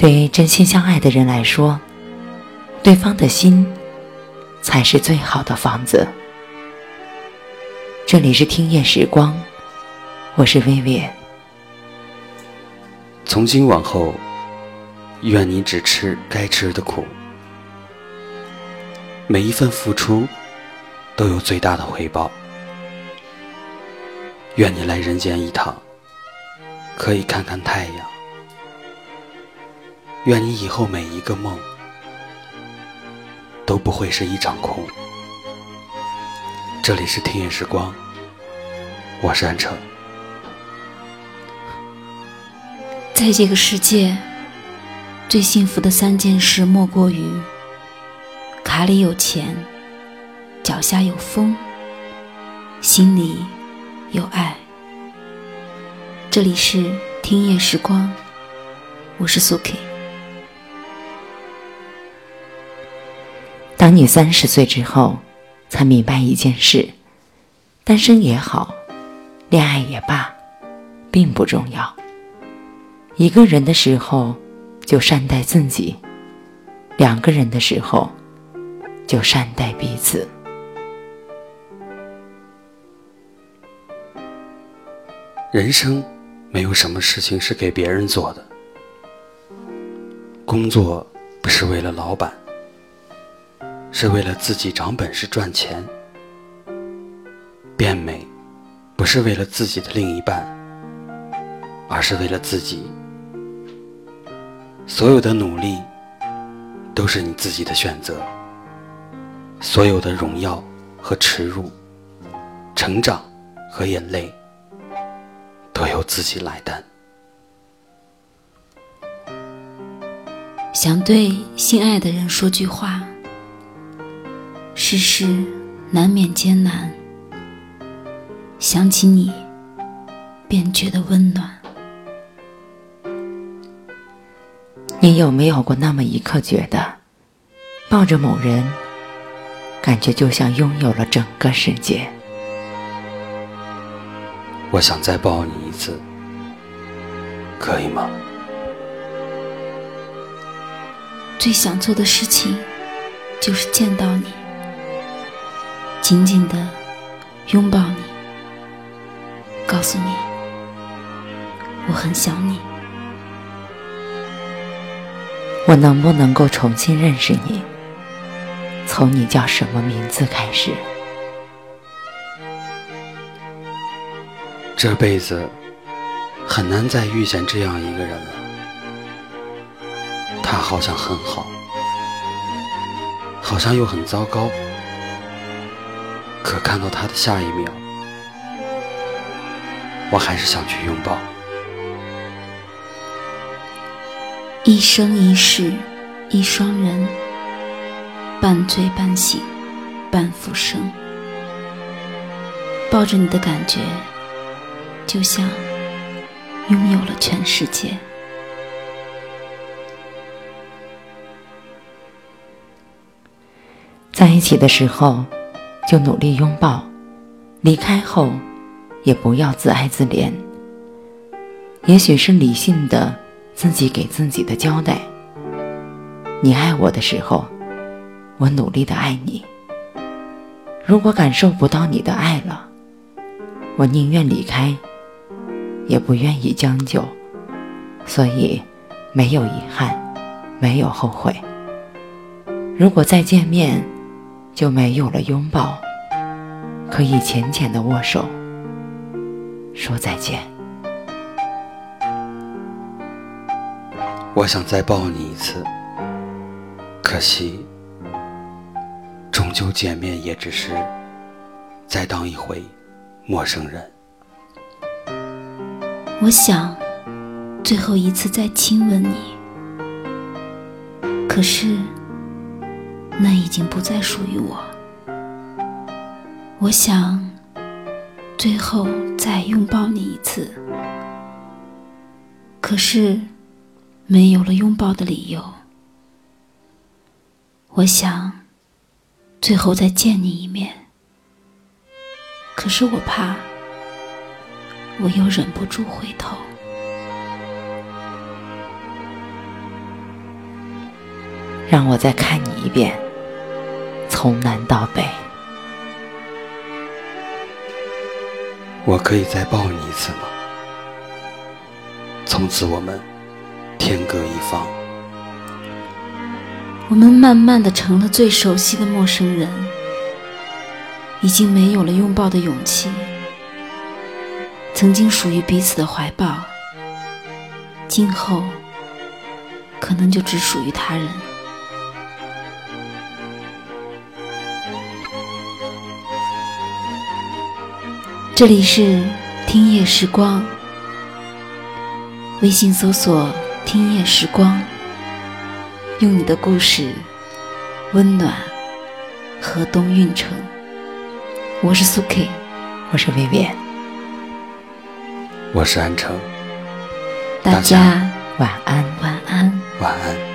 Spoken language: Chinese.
对真心相爱的人来说，对方的心才是最好的房子。这里是听夜时光，我是薇薇。从今往后，愿你只吃该吃的苦，每一份付出都有最大的回报。愿你来人间一趟，可以看看太阳。愿你以后每一个梦都不会是一场空。这里是听夜时光，我是安城。在这个世界，最幸福的三件事莫过于卡里有钱，脚下有风，心里有爱。这里是听夜时光，我是苏 K。当你三十岁之后，才明白一件事：单身也好，恋爱也罢，并不重要。一个人的时候，就善待自己；两个人的时候，就善待彼此。人生没有什么事情是给别人做的，工作不是为了老板。是为了自己长本事赚钱，变美，不是为了自己的另一半，而是为了自己。所有的努力，都是你自己的选择。所有的荣耀和耻辱，成长和眼泪，都由自己来担。想对心爱的人说句话。世事难免艰难，想起你，便觉得温暖。你有没有过那么一刻，觉得抱着某人，感觉就像拥有了整个世界？我想再抱你一次，可以吗？最想做的事情，就是见到你。紧紧的拥抱你，告诉你我很想你。我能不能够重新认识你？从你叫什么名字开始？这辈子很难再遇见这样一个人了。他好像很好，好像又很糟糕。可看到他的下一秒，我还是想去拥抱。一生一世一双人，半醉半醒半浮生。抱着你的感觉，就像拥有了全世界。在一起的时候。就努力拥抱，离开后也不要自哀自怜。也许是理性的自己给自己的交代。你爱我的时候，我努力的爱你。如果感受不到你的爱了，我宁愿离开，也不愿意将就。所以，没有遗憾，没有后悔。如果再见面，就没有了拥抱，可以浅浅的握手，说再见。我想再抱你一次，可惜，终究见面也只是再当一回陌生人。我想最后一次再亲吻你，可是。那已经不再属于我。我想，最后再拥抱你一次，可是没有了拥抱的理由。我想，最后再见你一面，可是我怕，我又忍不住回头。让我再看你一遍，从南到北。我可以再抱你一次吗？从此我们天各一方。我们慢慢的成了最熟悉的陌生人，已经没有了拥抱的勇气。曾经属于彼此的怀抱，今后可能就只属于他人。这里是听夜时光，微信搜索“听夜时光”，用你的故事温暖河东运城。我是苏 K，我是薇薇，我是安城，大家晚安。晚。